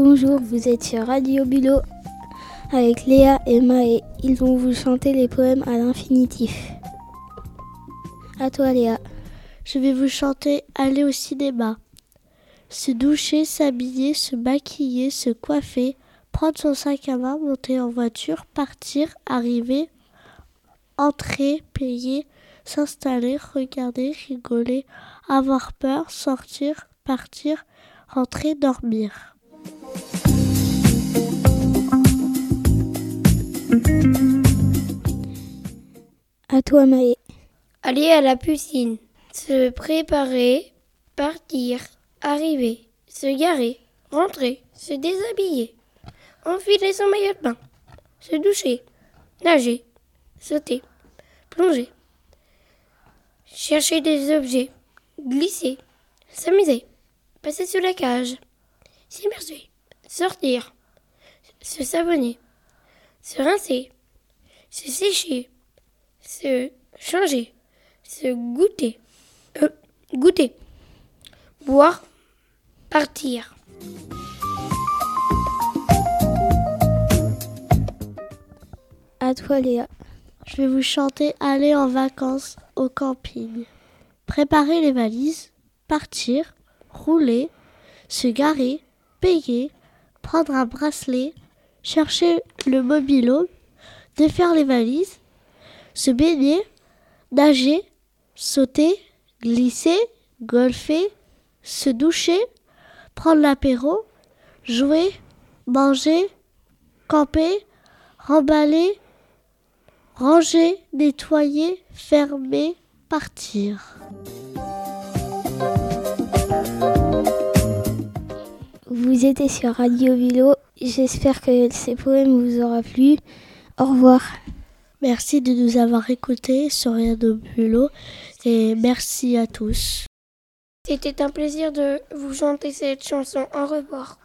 Bonjour, vous êtes sur Radio Bulot avec Léa et Maë. Ils vont vous chanter les poèmes à l'infinitif. À toi Léa. Je vais vous chanter Aller au cinéma. Se doucher, s'habiller, se maquiller, se coiffer, prendre son sac à main, monter en voiture, partir, arriver, entrer, payer, s'installer, regarder, rigoler, avoir peur, sortir, partir, rentrer, dormir. Aller à la piscine. Se préparer, partir, arriver, se garer, rentrer, se déshabiller, enfiler son maillot de bain, se doucher, nager, sauter, plonger, chercher des objets, glisser, s'amuser, passer sous la cage, s'immerger, sortir, se savonner, se rincer, se sécher, se changer, se goûter, euh, goûter, boire, partir. À toi Léa. Je vais vous chanter Aller en vacances au camping. Préparer les valises, partir, rouler, se garer, payer, prendre un bracelet, chercher le mobilo, défaire les valises, se baigner, nager, sauter, glisser, golfer, se doucher, prendre l'apéro, jouer, manger, camper, remballer, ranger, nettoyer, fermer, partir. Vous étiez sur Radio Vilo. J'espère que ces poèmes vous aura plu. Au revoir. Merci de nous avoir écoutés sur Radio Bulot et merci à tous. C'était un plaisir de vous chanter cette chanson. Au revoir.